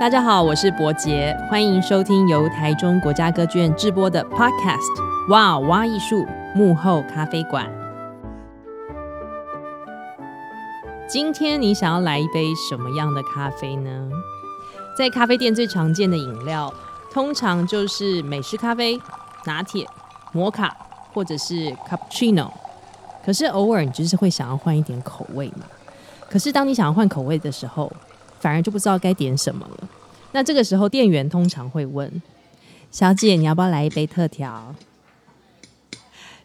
大家好，我是伯杰，欢迎收听由台中国家歌剧院制播的 Podcast《哇哇艺术幕后咖啡馆》。今天你想要来一杯什么样的咖啡呢？在咖啡店最常见的饮料，通常就是美式咖啡、拿铁、摩卡或者是 Cappuccino。可是偶尔你就是会想要换一点口味嘛。可是当你想要换口味的时候，反而就不知道该点什么了。那这个时候，店员通常会问：“小姐，你要不要来一杯特调？”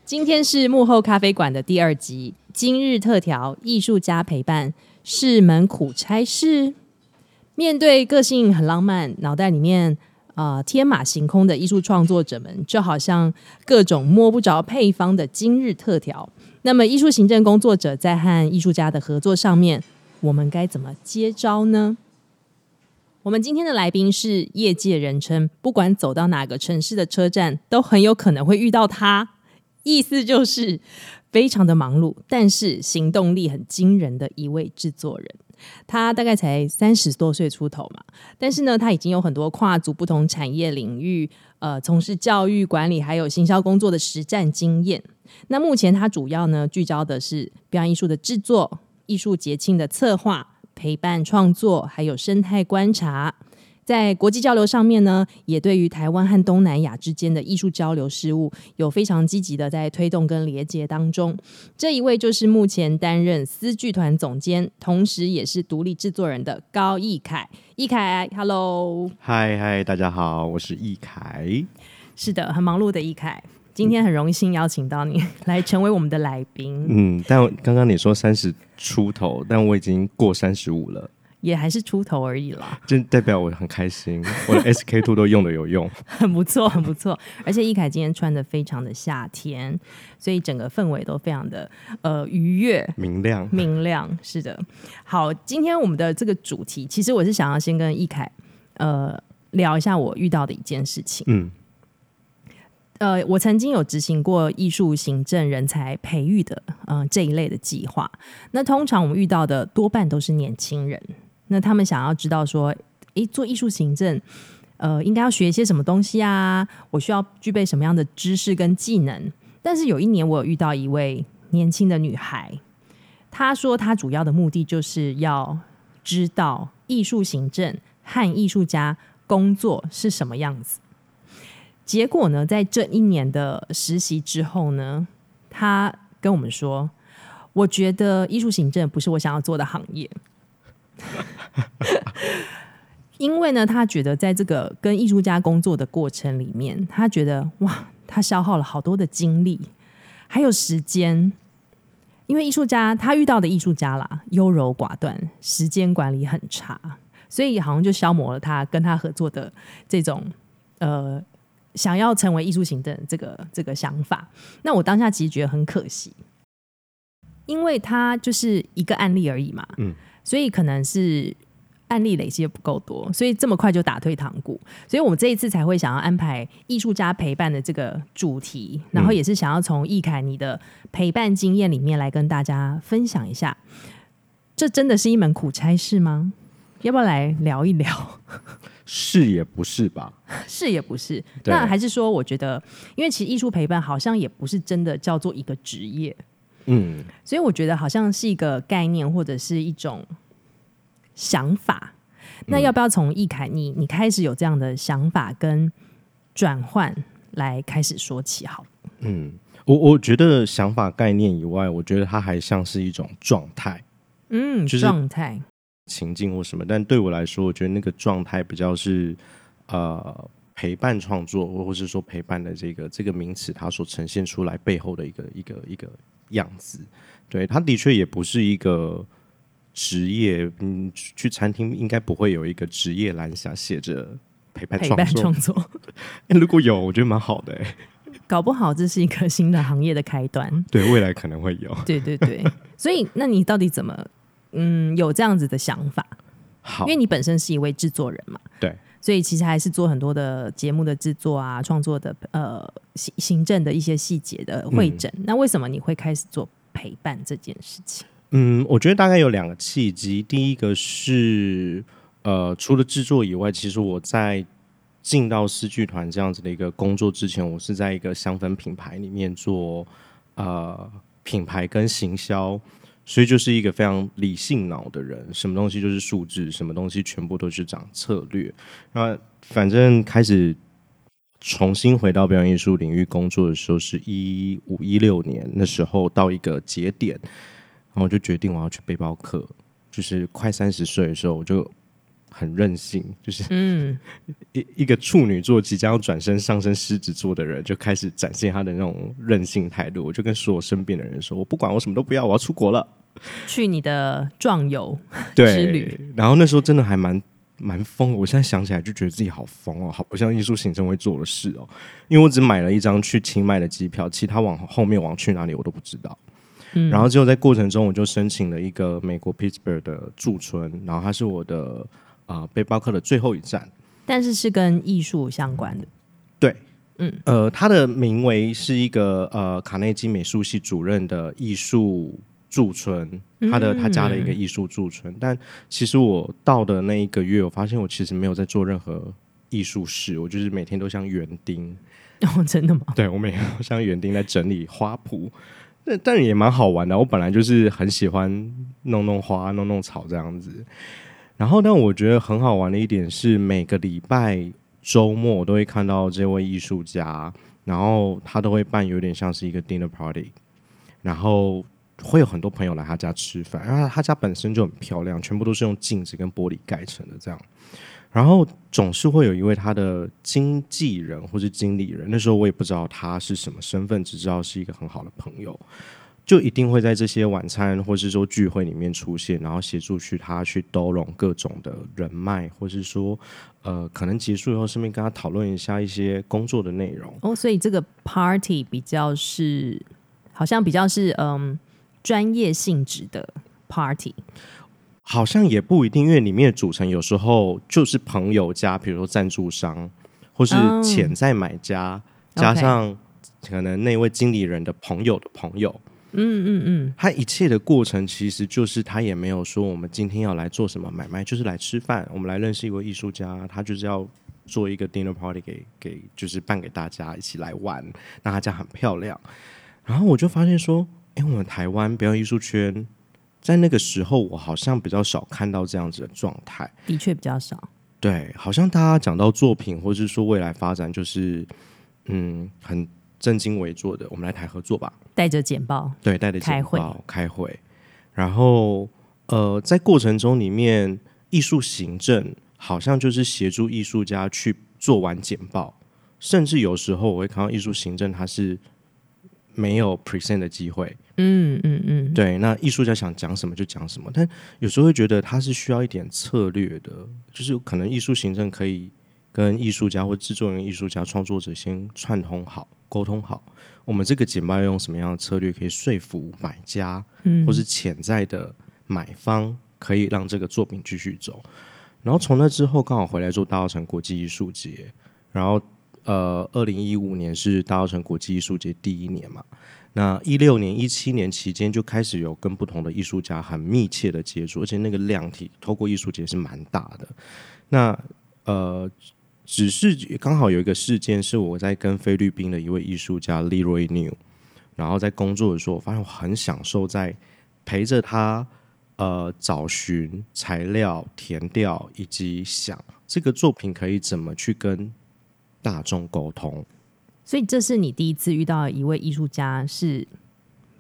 今天是幕后咖啡馆的第二集，今日特调，艺术家陪伴是门苦差事。面对个性很浪漫、脑袋里面啊、呃、天马行空的艺术创作者们，就好像各种摸不着配方的今日特调。那么，艺术行政工作者在和艺术家的合作上面，我们该怎么接招呢？我们今天的来宾是业界人称，不管走到哪个城市的车站，都很有可能会遇到他。意思就是非常的忙碌，但是行动力很惊人的一位制作人。他大概才三十多岁出头嘛，但是呢，他已经有很多跨足不同产业领域，呃，从事教育管理还有行销工作的实战经验。那目前他主要呢聚焦的是表演艺术的制作。艺术节庆的策划、陪伴创作，还有生态观察，在国际交流上面呢，也对于台湾和东南亚之间的艺术交流事务有非常积极的在推动跟连接当中。这一位就是目前担任思剧团总监，同时也是独立制作人的高义凯。义凯，Hello，嗨嗨，大家好，我是义凯。是的，很忙碌的义凯。今天很荣幸邀请到你 来成为我们的来宾。嗯，但刚刚你说三十出头，但我已经过三十五了，也还是出头而已啦。就代表我很开心，我的 SK two 都用的有用，很不错，很不错。而且易凯今天穿的非常的夏天，所以整个氛围都非常的呃愉悦、明亮、明亮。是的，好，今天我们的这个主题，其实我是想要先跟易凯呃聊一下我遇到的一件事情。嗯。呃，我曾经有执行过艺术行政人才培育的，嗯、这一类的计划。那通常我们遇到的多半都是年轻人，那他们想要知道说，诶，做艺术行政，呃，应该要学一些什么东西啊？我需要具备什么样的知识跟技能？但是有一年，我有遇到一位年轻的女孩，她说她主要的目的就是要知道艺术行政和艺术家工作是什么样子。结果呢，在这一年的实习之后呢，他跟我们说：“我觉得艺术行政不是我想要做的行业，因为呢，他觉得在这个跟艺术家工作的过程里面，他觉得哇，他消耗了好多的精力，还有时间，因为艺术家他遇到的艺术家啦，优柔寡断，时间管理很差，所以好像就消磨了他跟他合作的这种呃。”想要成为艺术行政这个这个想法，那我当下其实觉得很可惜，因为他就是一个案例而已嘛，嗯，所以可能是案例累积的不够多，所以这么快就打退堂鼓，所以我们这一次才会想要安排艺术家陪伴的这个主题，然后也是想要从易凯你的陪伴经验里面来跟大家分享一下，这真的是一门苦差事吗？要不要来聊一聊？是也不是吧？是也不是。那还是说，我觉得，因为其实艺术陪伴好像也不是真的叫做一个职业，嗯，所以我觉得好像是一个概念或者是一种想法。那要不要从易凯你你开始有这样的想法跟转换来开始说起？好，嗯，我我觉得想法概念以外，我觉得它还像是一种状态，嗯，就是状态。情境或什么，但对我来说，我觉得那个状态比较是呃陪伴创作，或者是说陪伴的这个这个名词，它所呈现出来背后的一个一个一个样子。对，它的确也不是一个职业。嗯，去餐厅应该不会有一个职业栏下写着陪伴创作。陪伴创作，如果有，我觉得蛮好的哎。搞不好这是一个新的行业的开端。对，未来可能会有。对对对，所以那你到底怎么？嗯，有这样子的想法，好，因为你本身是一位制作人嘛，对，所以其实还是做很多的节目的制作啊，创作的呃行行政的一些细节的会诊。嗯，那为什么你会开始做陪伴这件事情？嗯，我觉得大概有两个契机，第一个是呃，除了制作以外，其实我在进到诗剧团这样子的一个工作之前，我是在一个香氛品牌里面做呃品牌跟行销，所以就是一个非常理性脑的人，什么东西就是数字，什么东西全部都是讲策略。那反正开始重新回到表演艺术领域工作的时候，是一五一六年那时候到一个节点，然后就决定我要去背包客，就是快三十岁的时候我就。很任性，就是嗯，一一个处女座即将要转身上升狮子座的人，就开始展现他的那种任性态度。我就跟所有身边的人说：“我不管，我什么都不要，我要出国了，去你的壮游之旅。”然后那时候真的还蛮蛮疯。我现在想起来就觉得自己好疯哦，好不像艺术行政会做的事哦。因为我只买了一张去清迈的机票，其他往后面往去哪里我都不知道。嗯，然后结果在过程中，我就申请了一个美国 Pittsburgh 的驻村，然后他是我的。啊、呃，背包客的最后一站，但是是跟艺术相关的。对，嗯，呃，他的名为是一个呃卡内基美术系主任的艺术驻村，他的他家的一个艺术驻村。但其实我到的那一个月，我发现我其实没有在做任何艺术事，我就是每天都像园丁。哦，真的吗？对，我每天都像园丁在整理花圃，但但也蛮好玩的。我本来就是很喜欢弄弄花、弄弄草这样子。然后，但我觉得很好玩的一点是，每个礼拜周末我都会看到这位艺术家，然后他都会办有点像是一个 dinner party，然后会有很多朋友来他家吃饭，然后他家本身就很漂亮，全部都是用镜子跟玻璃盖成的这样，然后总是会有一位他的经纪人或是经理人，那时候我也不知道他是什么身份，只知道是一个很好的朋友。就一定会在这些晚餐或是说聚会里面出现，然后协助去他去兜拢各种的人脉，或是说，呃，可能结束以后顺便跟他讨论一下一些工作的内容。哦，所以这个 party 比较是，好像比较是嗯专业性质的 party，好像也不一定，因为里面的组成有时候就是朋友加，比如说赞助商或是潜在买家，嗯、加上可能那位经理人的朋友的朋友。嗯嗯嗯，他一切的过程其实就是他也没有说我们今天要来做什么买卖，就是来吃饭，我们来认识一位艺术家，他就是要做一个 dinner party 给给就是办给大家一起来玩，那他家很漂亮。然后我就发现说，哎，我们台湾表演艺术圈在那个时候，我好像比较少看到这样子的状态，的确比较少。对，好像大家讲到作品或是说未来发展，就是嗯很。正襟危坐的，我们来谈合作吧。带着简报，对，带着简报开会。然后，呃，在过程中里面，艺术行政好像就是协助艺术家去做完简报，甚至有时候我会看到艺术行政他是没有 present 的机会。嗯嗯嗯，对。那艺术家想讲什么就讲什么，但有时候会觉得他是需要一点策略的，就是可能艺术行政可以跟艺术家或制作人、艺术家、创作者先串通好。沟通好，我们这个简报要用什么样的策略可以说服买家，或是潜在的买方，可以让这个作品继续走。然后从那之后，刚好回来做大稻城国际艺术节。然后，呃，二零一五年是大稻城国际艺术节第一年嘛。那一六年、一七年期间就开始有跟不同的艺术家很密切的接触，而且那个量体透过艺术节是蛮大的。那呃。只是刚好有一个事件，是我在跟菲律宾的一位艺术家 Leroy New，然后在工作的时候，我发现我很享受在陪着他，呃，找寻材料、填调，以及想这个作品可以怎么去跟大众沟通。所以这是你第一次遇到一位艺术家，是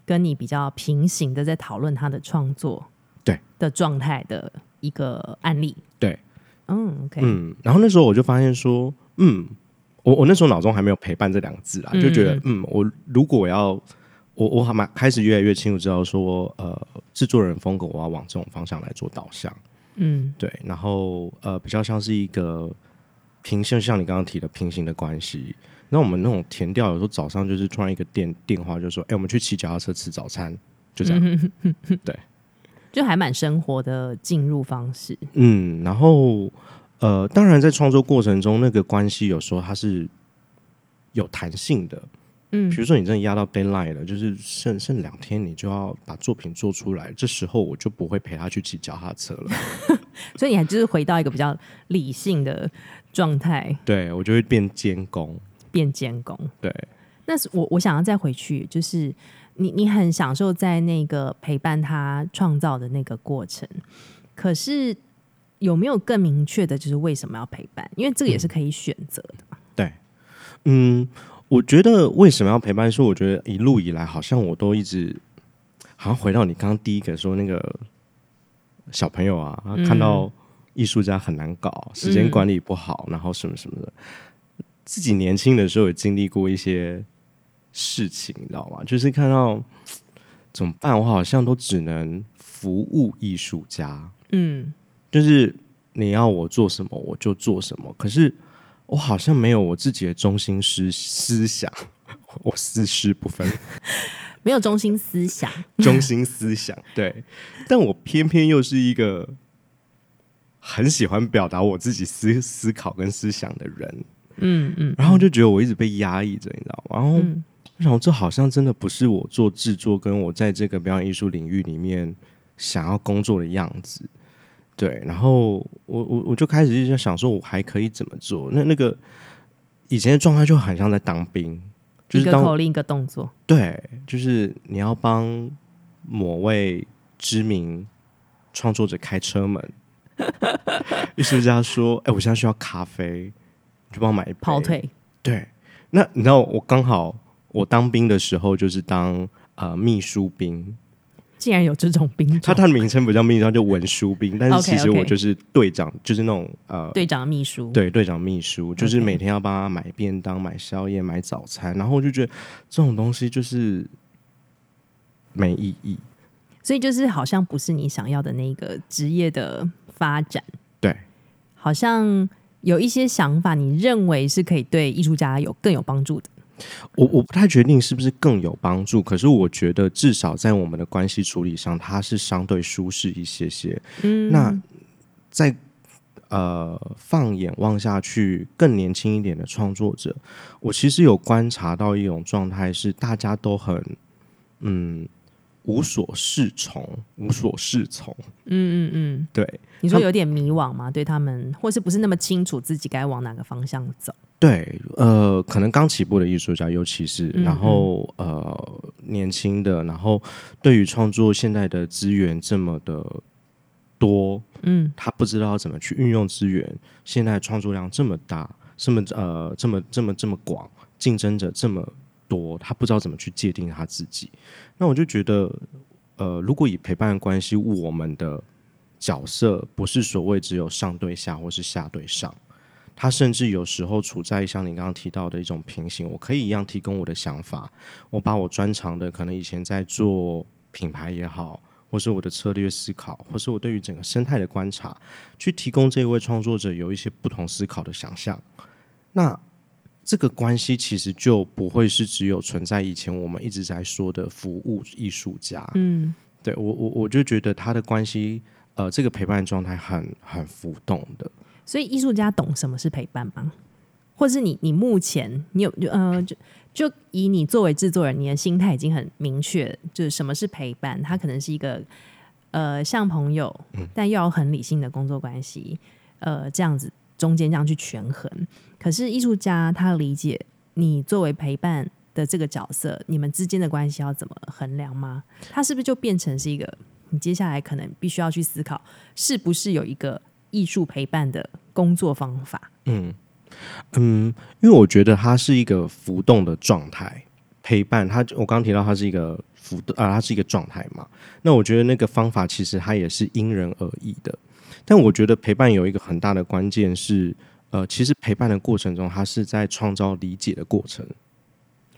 跟你比较平行的在讨论他的创作对的状态的一个案例，对。嗯，OK，嗯，然后那时候我就发现说，嗯，我我那时候脑中还没有陪伴这两个字啦，就觉得，嗯，我如果我要，我我还蛮开始越来越清楚知道说，呃，制作人风格我要往这种方向来做导向，嗯，对，然后呃，比较像是一个平行，像你刚刚提的平行的关系。那我们那种填调，有时候早上就是突然一个电电话，就说，哎，我们去骑脚踏车吃早餐，就这样，对。就还蛮生活的进入方式，嗯，然后呃，当然在创作过程中，那个关系有时候它是有弹性的，嗯，比如说你真的压到 deadline 了，就是剩剩两天，你就要把作品做出来，这时候我就不会陪他去骑脚踏车了，所以你还就是回到一个比较理性的状态。对，我就会变监工，变监工。对，那是我我想要再回去，就是你你很享受在那个陪伴他创造的那个过程，可是有没有更明确的，就是为什么要陪伴？因为这个也是可以选择的。嗯。对，嗯，我觉得为什么要陪伴？是我觉得一路以来，好像我都一直。好像回到你刚刚第一个说那个小朋友啊，看到艺术家很难搞，嗯、时间管理不好，然后什么什么的。自己年轻的时候也经历过一些事情，你知道吗？就是看到怎么办？我好像都只能服务艺术家。嗯，就是你要我做什么我就做什么，可是我好像没有我自己的中心思思想，我私事不分。没有中心思想，中心思想对，但我偏偏又是一个很喜欢表达我自己思思考跟思想的人，嗯嗯，然后就觉得我一直被压抑着，你知道吗？然后我想，这好像真的不是我做制作跟我在这个表演艺术领域里面想要工作的样子，对。然后我我我就开始就想说，我还可以怎么做？那那个以前的状态就很像在当兵。就是、一个口令一个动作，对，就是你要帮某位知名创作者开车门。艺术家说：“哎、欸，我现在需要咖啡，你就帮我买一杯。”跑腿。对，那你知道我刚好我当兵的时候就是当呃秘书兵。竟然有这种兵，他他的名称不叫秘书，他叫文书兵。但是其实我就是队长，就是那种呃队长秘书。对，队长秘书就是每天要帮他买便当、买宵夜、买早餐。然后我就觉得这种东西就是没意义，所以就是好像不是你想要的那个职业的发展。对，好像有一些想法，你认为是可以对艺术家有更有帮助的。我我不太决定是不是更有帮助，可是我觉得至少在我们的关系处理上，它是相对舒适一些些。嗯，那在呃放眼望下去，更年轻一点的创作者，我其实有观察到一种状态，是大家都很嗯。无所适从，无所适从。嗯嗯嗯，对。你说有点迷惘吗？对他们，或是不是那么清楚自己该往哪个方向走？对，呃，可能刚起步的艺术家，尤其是，然后呃，年轻的，然后对于创作现在的资源这么的多，嗯，他不知道怎么去运用资源。现在创作量这么大，这么呃，这么这么这么广，竞争者这么。多，他不知道怎么去界定他自己。那我就觉得，呃，如果以陪伴关系，我们的角色不是所谓只有上对下或是下对上，他甚至有时候处在像你刚刚提到的一种平行。我可以一样提供我的想法，我把我专长的，可能以前在做品牌也好，或是我的策略思考，或是我对于整个生态的观察，去提供这一位创作者有一些不同思考的想象。那这个关系其实就不会是只有存在以前我们一直在说的服务艺术家。嗯，对我我我就觉得他的关系，呃，这个陪伴状态很很浮动的。所以艺术家懂什么是陪伴吗？或是你你目前你有呃就就以你作为制作人，你的心态已经很明确，就是什么是陪伴？他可能是一个呃像朋友，但又要很理性的工作关系，呃这样子。中间这样去权衡，可是艺术家他理解你作为陪伴的这个角色，你们之间的关系要怎么衡量吗？他是不是就变成是一个你接下来可能必须要去思考，是不是有一个艺术陪伴的工作方法？嗯嗯，因为我觉得它是一个浮动的状态，陪伴它，我刚提到它是一个浮动啊，它是一个状态嘛。那我觉得那个方法其实它也是因人而异的。但我觉得陪伴有一个很大的关键是，呃，其实陪伴的过程中，它是在创造理解的过程，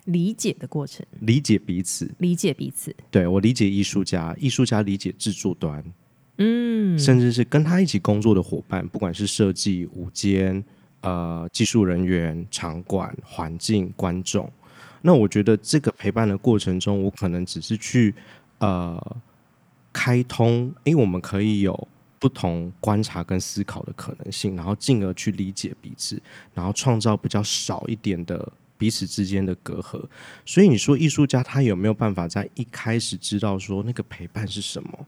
理解的过程，理解彼此，理解彼此。对，我理解艺术家，艺术家理解制作端，嗯，甚至是跟他一起工作的伙伴，不管是设计、舞间、呃，技术人员、场馆、环境、观众。那我觉得这个陪伴的过程中，我可能只是去呃开通，因为，我们可以有。不同观察跟思考的可能性，然后进而去理解彼此，然后创造比较少一点的彼此之间的隔阂。所以你说艺术家他有没有办法在一开始知道说那个陪伴是什么？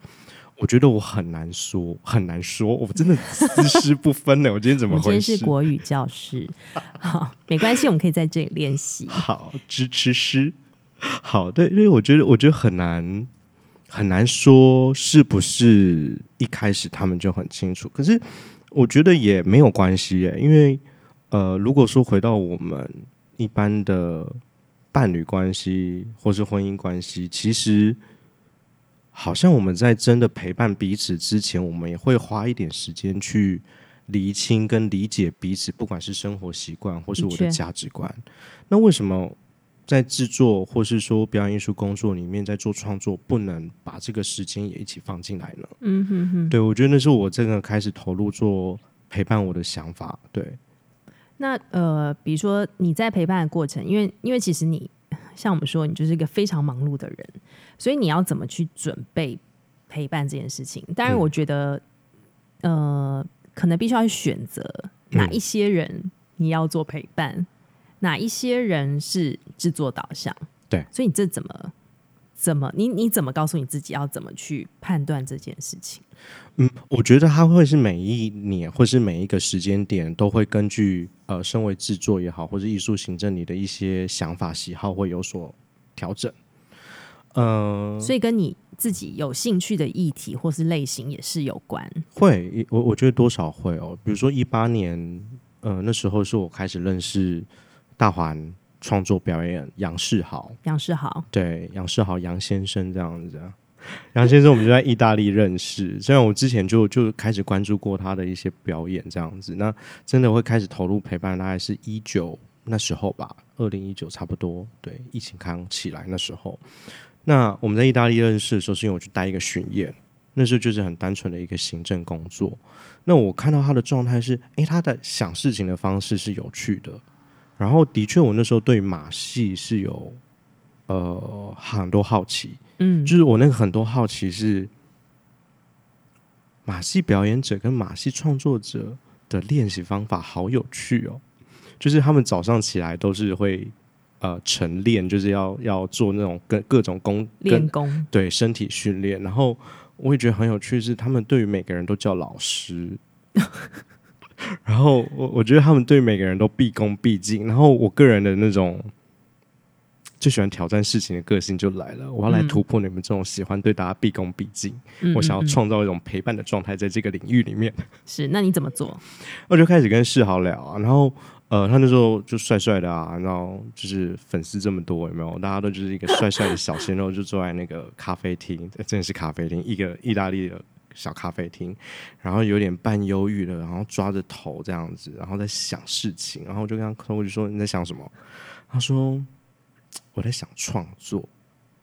我觉得我很难说，很难说，我真的丝丝不分呢。我今天怎么回事？我今天是国语教师，好，没关系，我们可以在这里练习。好，支持师，好，对，因为我觉得，我觉得很难，很难说是不是一开始他们就很清楚。可是我觉得也没有关系耶，因为呃，如果说回到我们一般的伴侣关系或是婚姻关系，其实。好像我们在真的陪伴彼此之前，我们也会花一点时间去厘清跟理解彼此，不管是生活习惯或是我的价值观。那为什么在制作或是说表演艺术工作里面，在做创作，不能把这个时间也一起放进来呢？嗯哼哼。对，我觉得那是我这个开始投入做陪伴我的想法。对。那呃，比如说你在陪伴的过程，因为因为其实你。像我们说，你就是一个非常忙碌的人，所以你要怎么去准备陪伴这件事情？当然，我觉得，嗯、呃，可能必须要去选择哪一些人你要做陪伴，嗯、哪一些人是制作导向。对，所以你这怎么怎么你你怎么告诉你自己要怎么去判断这件事情？嗯，我觉得他会是每一年或是每一个时间点都会根据呃，身为制作也好，或者艺术行政你的一些想法喜好会有所调整。嗯、呃，所以跟你自己有兴趣的议题或是类型也是有关。会，我我觉得多少会哦。比如说一八年，呃，那时候是我开始认识大环创作表演杨世豪，杨世豪，对，杨世豪杨先生这样子。杨先生，我们就在意大利认识。虽然我之前就就开始关注过他的一些表演，这样子，那真的会开始投入陪伴，大概是一九那时候吧，二零一九差不多。对，疫情刚起来那时候，那我们在意大利认识的时候，是因为我去带一个巡演，那时候就是很单纯的一个行政工作。那我看到他的状态是，诶、欸，他的想事情的方式是有趣的。然后，的确，我那时候对马戏是有呃很多好奇。嗯，就是我那个很多好奇是马戏表演者跟马戏创作者的练习方法好有趣哦，就是他们早上起来都是会呃晨练，就是要要做那种各各种功练功，对身体训练。然后我也觉得很有趣是，他们对于每个人都叫老师，然后我我觉得他们对每个人都毕恭毕敬。然后我个人的那种。最喜欢挑战事情的个性就来了，我要来突破你们这种喜欢对大家毕恭毕敬。嗯、我想要创造一种陪伴的状态，在这个领域里面。是，那你怎么做？我就开始跟世豪聊啊，然后呃，他那时候就帅帅的啊，然后就是粉丝这么多，有没有？大家都就是一个帅帅的小鲜肉，就坐在那个咖啡厅，真的是咖啡厅，一个意大利的小咖啡厅，然后有点半忧郁的，然后抓着头这样子，然后在想事情，然后我就跟他客户说：“你在想什么？”他说。我在想创作，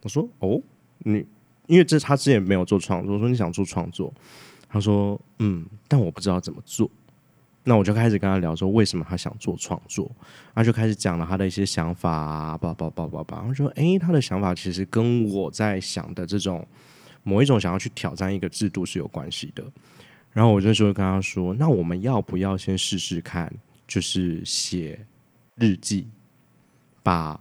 我说哦，你因为这他之前没有做创作，我说你想做创作，他说嗯，但我不知道怎么做。那我就开始跟他聊说为什么他想做创作，他就开始讲了他的一些想法啊，叭叭叭叭叭。我说诶，他的想法其实跟我在想的这种某一种想要去挑战一个制度是有关系的。然后我就说跟他说，那我们要不要先试试看，就是写日记，把。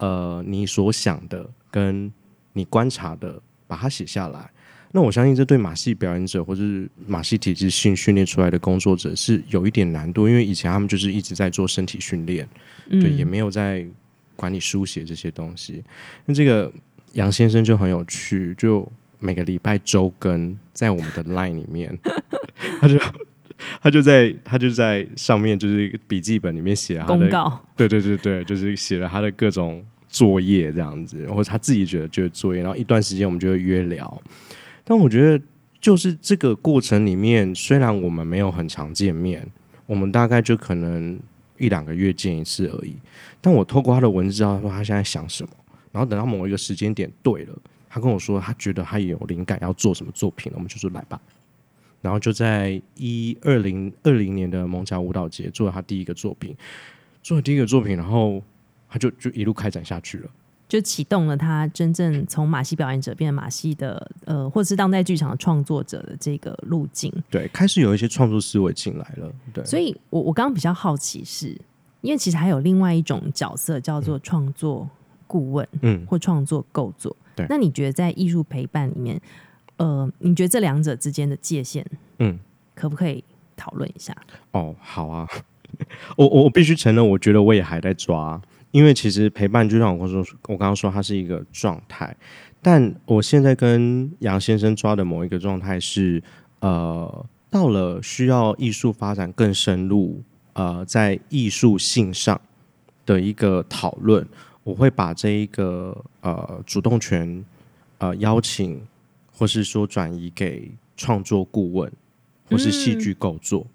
呃，你所想的跟你观察的，把它写下来。那我相信这对马戏表演者或者是马戏体制训训练出来的工作者是有一点难度，因为以前他们就是一直在做身体训练，嗯、对，也没有在管理书写这些东西。那这个杨先生就很有趣，就每个礼拜周更在我们的 Line 里面，他就。他就在他就在上面，就是笔记本里面写他的公告，对对对对，就是写了他的各种作业这样子，或者他自己觉得就是作业，然后一段时间我们就会约聊。但我觉得就是这个过程里面，虽然我们没有很常见面，我们大概就可能一两个月见一次而已。但我透过他的文字知道说他现在想什么，然后等到某一个时间点对了，他跟我说他觉得他也有灵感要做什么作品了，我们就说来吧。然后就在一二零二零年的艋舺舞蹈节做了他第一个作品，做了第一个作品，然后他就就一路开展下去了，就启动了他真正从马戏表演者变成马戏的呃，或者是当代剧场的创作者的这个路径。对，开始有一些创作思维进来了。对，所以我我刚刚比较好奇是，因为其实还有另外一种角色叫做创作顾问，嗯，或创作构作。对，那你觉得在艺术陪伴里面？呃，你觉得这两者之间的界限，嗯，可不可以讨论一下？哦，好啊，我我我必须承认，我觉得我也还在抓，因为其实陪伴就像我刚说，我刚刚说它是一个状态，但我现在跟杨先生抓的某一个状态是，呃，到了需要艺术发展更深入，呃，在艺术性上的一个讨论，我会把这一个呃主动权呃邀请。或是说转移给创作顾问，或是戏剧构作，嗯，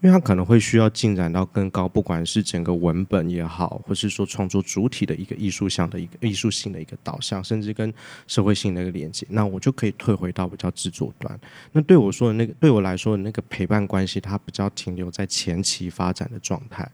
因为他可能会需要进展到更高，不管是整个文本也好，或是说创作主体的一个艺术向的一个艺术性的一个导向，甚至跟社会性的一个连接，那我就可以退回到比较制作端。那对我说的那个，对我来说的那个陪伴关系，它比较停留在前期发展的状态。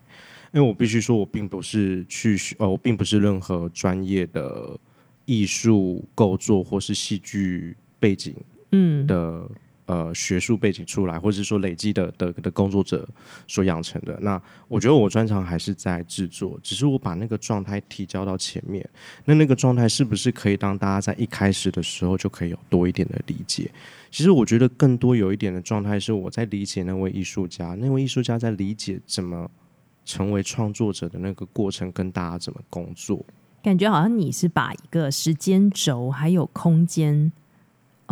因为我必须说，我并不是去呃，我并不是任何专业的艺术构作或是戏剧。背景，嗯的呃学术背景出来，或者是说累积的的的工作者所养成的。那我觉得我专长还是在制作，只是我把那个状态提交到前面。那那个状态是不是可以当大家在一开始的时候就可以有多一点的理解？其实我觉得更多有一点的状态是我在理解那位艺术家，那位艺术家在理解怎么成为创作者的那个过程，跟大家怎么工作。感觉好像你是把一个时间轴还有空间。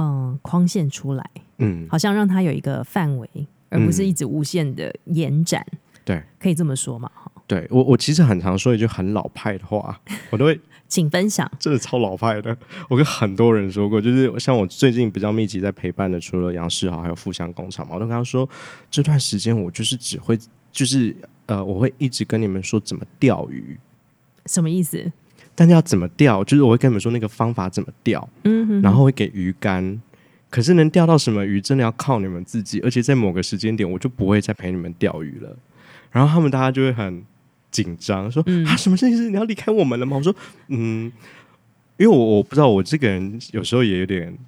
嗯，框线出来，嗯，好像让它有一个范围，而不是一直无限的延展。对、嗯，可以这么说嘛？哈，对我，我其实很常说一句很老派的话，我都会请分享，真的超老派的。我跟很多人说过，就是像我最近比较密集在陪伴的，除了杨世豪，还有富香工厂嘛，我都跟他说，这段时间我就是只会，就是呃，我会一直跟你们说怎么钓鱼，什么意思？但是要怎么钓，就是我会跟你们说那个方法怎么钓，嗯哼哼，然后会给鱼竿，可是能钓到什么鱼，真的要靠你们自己。而且在某个时间点，我就不会再陪你们钓鱼了。然后他们大家就会很紧张，说、嗯、啊，什么事情？你要离开我们了吗？我说，嗯，因为我我不知道，我这个人有时候也有点，啊、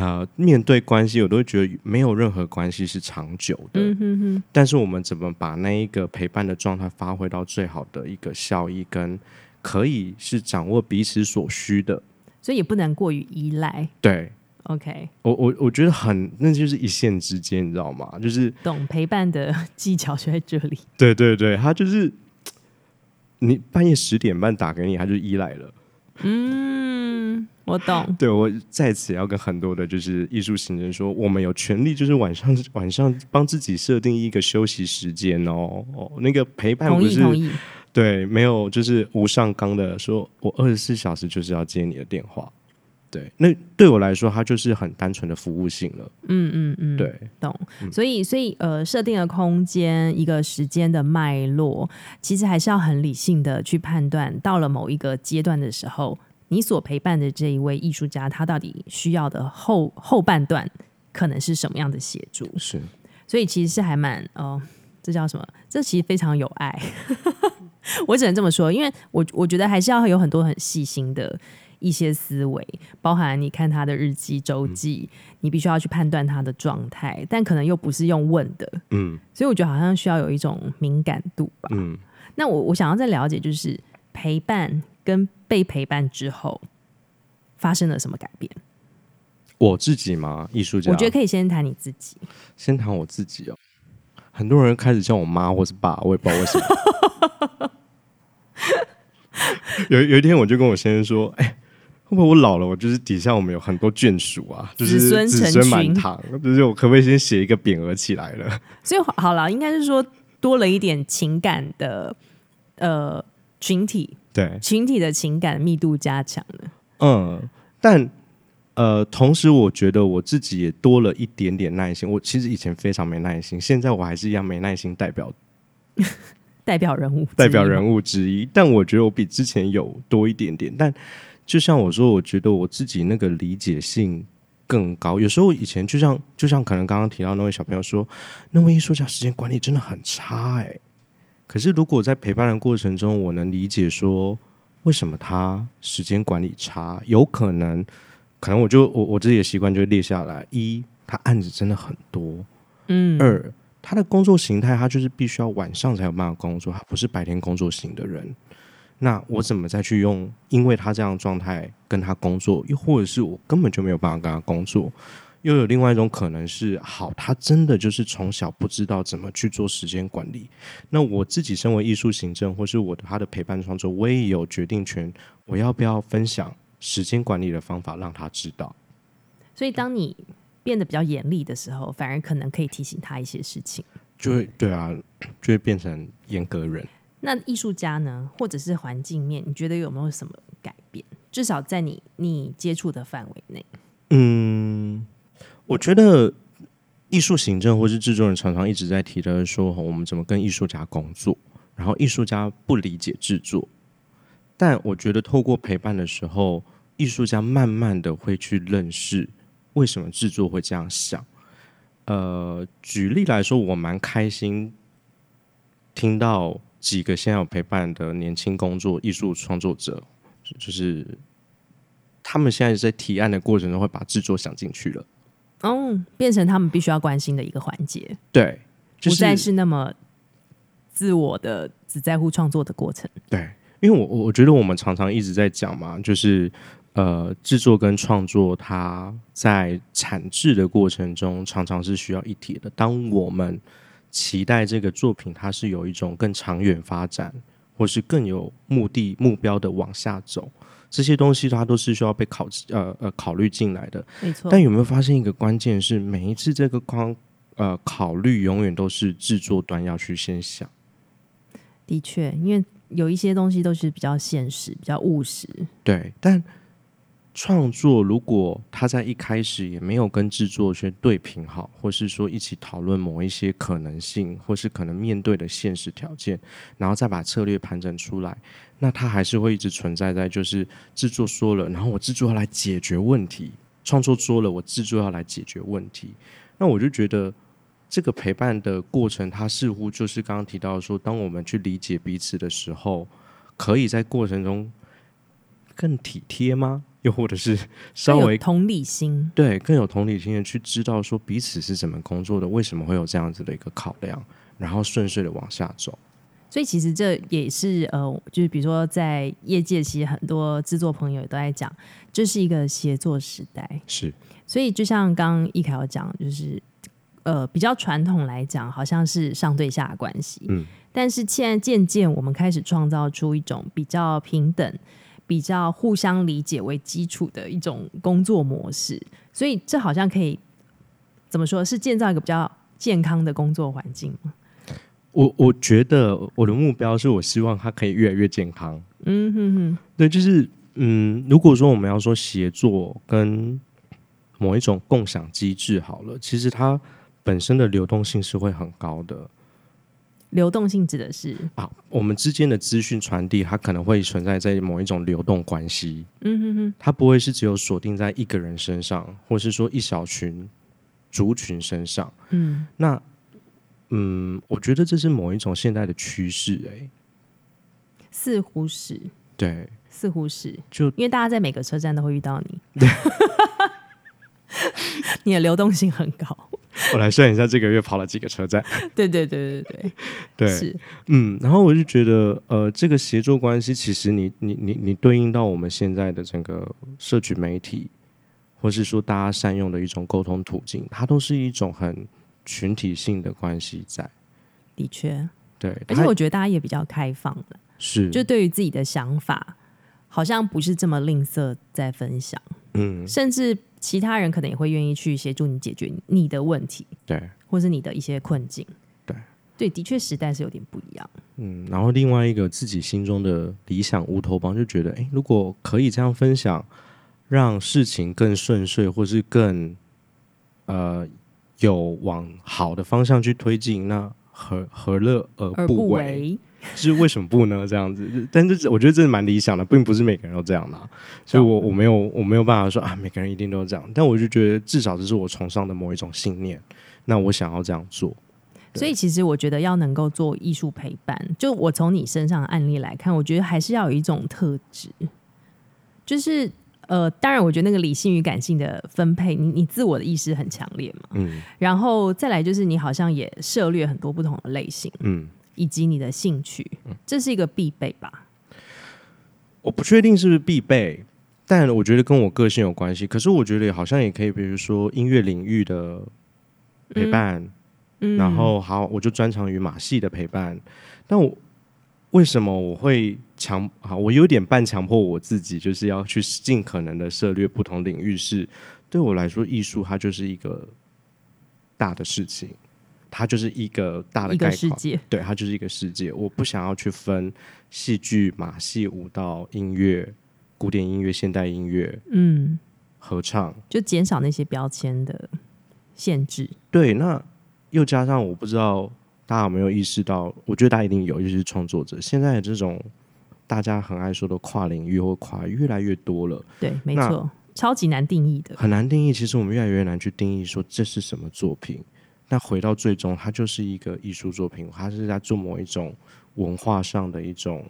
呃，面对关系，我都会觉得没有任何关系是长久的。嗯哼哼，但是我们怎么把那一个陪伴的状态发挥到最好的一个效益跟。可以是掌握彼此所需的，所以也不能过于依赖。对，OK，我我我觉得很，那就是一线之间，你知道吗？就是懂陪伴的技巧就在这里。对对对，他就是你半夜十点半打给你，他就依赖了。嗯，我懂。对，我在此要跟很多的就是艺术行人说，我们有权利就是晚上晚上帮自己设定一个休息时间哦哦，那个陪伴不是。对，没有，就是无上纲的说，我二十四小时就是要接你的电话。对，那对我来说，它就是很单纯的服务性了。嗯嗯嗯，对，懂。所以，所以呃，设定了空间，一个时间的脉络，其实还是要很理性的去判断。到了某一个阶段的时候，你所陪伴的这一位艺术家，他到底需要的后后半段可能是什么样的协助？是，所以其实是还蛮哦、呃，这叫什么？这其实非常有爱。我只能这么说，因为我我觉得还是要有很多很细心的一些思维，包含你看他的日记周记，嗯、你必须要去判断他的状态，但可能又不是用问的，嗯，所以我觉得好像需要有一种敏感度吧，嗯。那我我想要再了解，就是陪伴跟被陪伴之后发生了什么改变？我自己吗？艺术家？我觉得可以先谈你自己，先谈我自己哦。很多人开始叫我妈或是爸，我也不知道为什么。有有一天，我就跟我先生说：“哎、欸，会不会我老了，我就是底下我们有很多眷属啊，就是子孙满堂，就是我可不可以先写一个匾额起来了？” 所以好了，应该是说多了一点情感的呃群体，对群体的情感密度加强了。嗯，但呃，同时我觉得我自己也多了一点点耐心。我其实以前非常没耐心，现在我还是一样没耐心，代表。代表人物，代表人物之一，但我觉得我比之前有多一点点。但就像我说，我觉得我自己那个理解性更高。有时候以前就像就像可能刚刚提到那位小朋友说，那位艺术家时间管理真的很差哎。可是如果在陪伴的过程中，我能理解说为什么他时间管理差，有可能可能我就我我自己的习惯就会列下来：一，他案子真的很多；嗯，二。他的工作形态，他就是必须要晚上才有办法工作，他不是白天工作型的人。那我怎么再去用？因为他这样的状态跟他工作，又或者是我根本就没有办法跟他工作。又有另外一种可能是，好，他真的就是从小不知道怎么去做时间管理。那我自己身为艺术行政，或是我的他的陪伴创作，我也有决定权，我要不要分享时间管理的方法让他知道。所以，当你变得比较严厉的时候，反而可能可以提醒他一些事情。就会对啊，就会变成严格人。那艺术家呢，或者是环境面，你觉得有没有什么改变？至少在你你接触的范围内。嗯，我觉得艺术行政或是制作人常常一直在提的说，我们怎么跟艺术家工作，然后艺术家不理解制作。但我觉得透过陪伴的时候，艺术家慢慢的会去认识为什么制作会这样想。呃，举例来说，我蛮开心听到几个现在有陪伴的年轻工作艺术创作者，就是他们现在在提案的过程中会把制作想进去了，哦，变成他们必须要关心的一个环节，对，就是、不再是那么自我的只在乎创作的过程，对，因为我我觉得我们常常一直在讲嘛，就是。呃，制作跟创作，它在产制的过程中常常是需要一体的。当我们期待这个作品，它是有一种更长远发展，或是更有目的目标的往下走，这些东西它都是需要被考呃呃考虑进来的。没错。但有没有发现一个关键是，每一次这个框呃考虑，永远都是制作端要去先想。的确，因为有一些东西都是比较现实、比较务实。对，但。创作如果他在一开始也没有跟制作去对平好，或是说一起讨论某一些可能性，或是可能面对的现实条件，然后再把策略盘整出来，那他还是会一直存在在就是制作说了，然后我制作要来解决问题，创作说了，我制作要来解决问题。那我就觉得这个陪伴的过程，它似乎就是刚刚提到说，当我们去理解彼此的时候，可以在过程中更体贴吗？又或者是稍微同理心，对，更有同理心的去知道说彼此是怎么工作的，为什么会有这样子的一个考量，然后顺遂的往下走。所以其实这也是呃，就是比如说在业界，其实很多制作朋友也都在讲，这是一个协作时代。是，所以就像刚刚一凯讲，就是呃，比较传统来讲，好像是上对下的关系。嗯，但是现在渐渐我们开始创造出一种比较平等。比较互相理解为基础的一种工作模式，所以这好像可以怎么说？是建造一个比较健康的工作环境吗？我我觉得我的目标是我希望它可以越来越健康。嗯哼哼，对，就是嗯，如果说我们要说协作跟某一种共享机制好了，其实它本身的流动性是会很高的。流动性指的是啊，我们之间的资讯传递，它可能会存在在某一种流动关系。嗯哼哼，它不会是只有锁定在一个人身上，或是说一小群族群身上。嗯，那嗯，我觉得这是某一种现代的趋势。哎，似乎是，对，似乎是，就因为大家在每个车站都会遇到你，对 你的流动性很高。我来算一下这个月跑了几个车站。对对对对对对，是嗯，然后我就觉得，呃，这个协作关系，其实你你你你对应到我们现在的整个社群媒体，或是说大家善用的一种沟通途径，它都是一种很群体性的关系在。的确，对，而且我觉得大家也比较开放了，是就对于自己的想法，好像不是这么吝啬在分享，嗯，甚至。其他人可能也会愿意去协助你解决你的问题，对，或是你的一些困境，对，对，的确时代是有点不一样。嗯，然后另外一个自己心中的理想乌托邦，就觉得，哎，如果可以这样分享，让事情更顺遂，或是更呃有往好的方向去推进，那何何乐而不为？是为什么不呢？这样子，但是我觉得这是蛮理想的，并不是每个人都这样的，所以我我没有我没有办法说啊，每个人一定都这样。但我就觉得，至少这是我崇尚的某一种信念。那我想要这样做。所以其实我觉得要能够做艺术陪伴，就我从你身上的案例来看，我觉得还是要有一种特质，就是呃，当然我觉得那个理性与感性的分配，你你自我的意识很强烈嘛，嗯，然后再来就是你好像也涉猎很多不同的类型，嗯。以及你的兴趣，这是一个必备吧？我不确定是不是必备，但我觉得跟我个性有关系。可是我觉得好像也可以，比如说音乐领域的陪伴，嗯嗯、然后好，我就专长于马戏的陪伴。但我为什么我会强？好，我有点半强迫我自己，就是要去尽可能的涉猎不同领域。是对我来说，艺术它就是一个大的事情。它就是一个大的概念，世界，对，它就是一个世界。我不想要去分戏剧、马戏、舞蹈、音乐、古典音乐、现代音乐，嗯，合唱，就减少那些标签的限制。对，那又加上我不知道大家有没有意识到，我觉得大家一定有，尤其是创作者，现在这种大家很爱说的跨领域或跨越来越多了。对，没错，超级难定义的，很难定义。其实我们越来越难去定义说这是什么作品。那回到最终，它就是一个艺术作品，它是在做某一种文化上的一种、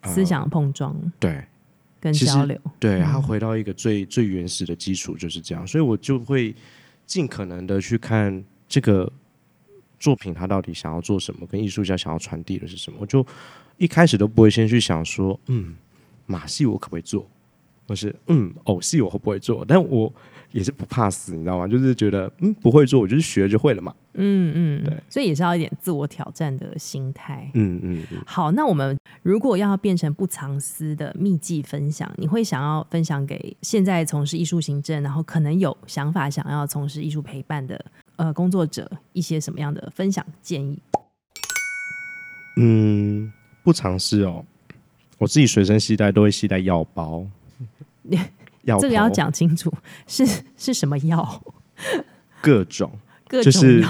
呃、思想碰撞，对，跟交流，对，它回到一个最最原始的基础就是这样，所以我就会尽可能的去看这个作品，它到底想要做什么，跟艺术家想要传递的是什么，我就一开始都不会先去想说，嗯，马戏我可不可以做，或是嗯，偶戏我会不会做，但我。也是不怕死，你知道吗？就是觉得嗯不会做，我就是学就会了嘛。嗯嗯，对，所以也是要一点自我挑战的心态。嗯嗯嗯。好，那我们如果要变成不藏私的秘技分享，你会想要分享给现在从事艺术行政，然后可能有想法想要从事艺术陪伴的呃工作者一些什么样的分享建议？嗯，不藏私哦，我自己随身携带都会携带药包。药这个要讲清楚，是是什么药？各种，各种就是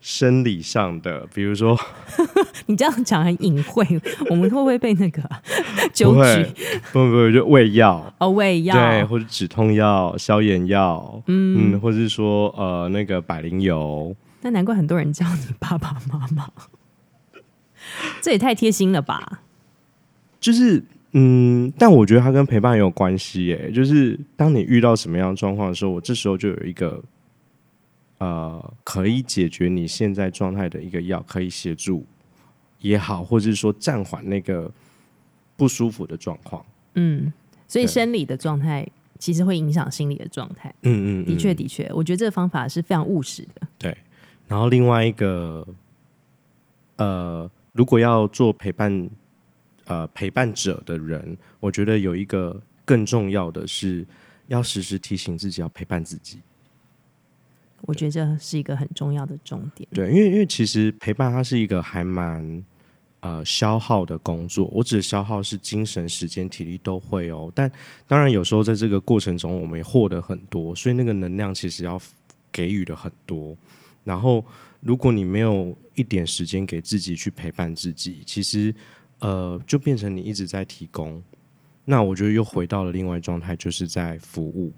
生理上的，比如说，你这样讲很隐晦，我们会不会被那个纠举？不不不，就胃药哦，胃药对，或者止痛药、消炎药，嗯嗯，或者是说呃那个百灵油。那难怪很多人叫你爸爸妈妈，这也太贴心了吧？就是。嗯，但我觉得它跟陪伴也有关系耶。就是当你遇到什么样的状况的时候，我这时候就有一个呃，可以解决你现在状态的一个药，可以协助也好，或者是说暂缓那个不舒服的状况。嗯，所以生理的状态其实会影响心理的状态。嗯，嗯嗯，的确的确，我觉得这个方法是非常务实的。对，然后另外一个呃，如果要做陪伴。呃，陪伴者的人，我觉得有一个更重要的是，要时时提醒自己要陪伴自己。我觉得这是一个很重要的重点。对，因为因为其实陪伴它是一个还蛮呃消耗的工作。我指的消耗是精神、时间、体力都会哦。但当然有时候在这个过程中，我们也获得很多，所以那个能量其实要给予的很多。然后，如果你没有一点时间给自己去陪伴自己，其实。呃，就变成你一直在提供，那我觉得又回到了另外状态，就是在服务。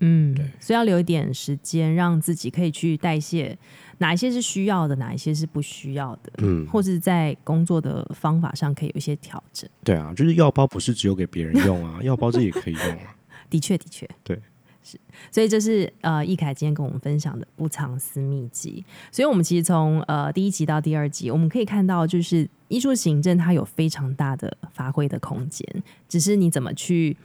嗯，对，所以要留一点时间，让自己可以去代谢哪一些是需要的，哪一些是不需要的。嗯，或者在工作的方法上可以有一些调整。对啊，就是药包不是只有给别人用啊，药包这也可以用啊。的确，的确，对。是，所以这是呃，易凯今天跟我们分享的不藏私秘籍。所以，我们其实从呃第一集到第二集，我们可以看到，就是艺术行政它有非常大的发挥的空间，只是你怎么去，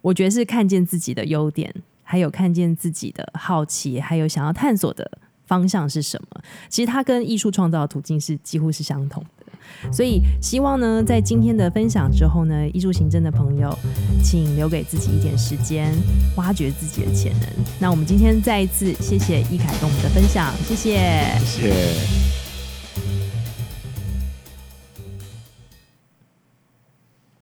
我觉得是看见自己的优点，还有看见自己的好奇，还有想要探索的方向是什么。其实它跟艺术创造的途径是几乎是相同的。所以，希望呢，在今天的分享之后呢，艺术行政的朋友，请留给自己一点时间，挖掘自己的潜能。那我们今天再一次谢谢易凯跟我们的分享，谢谢，谢谢。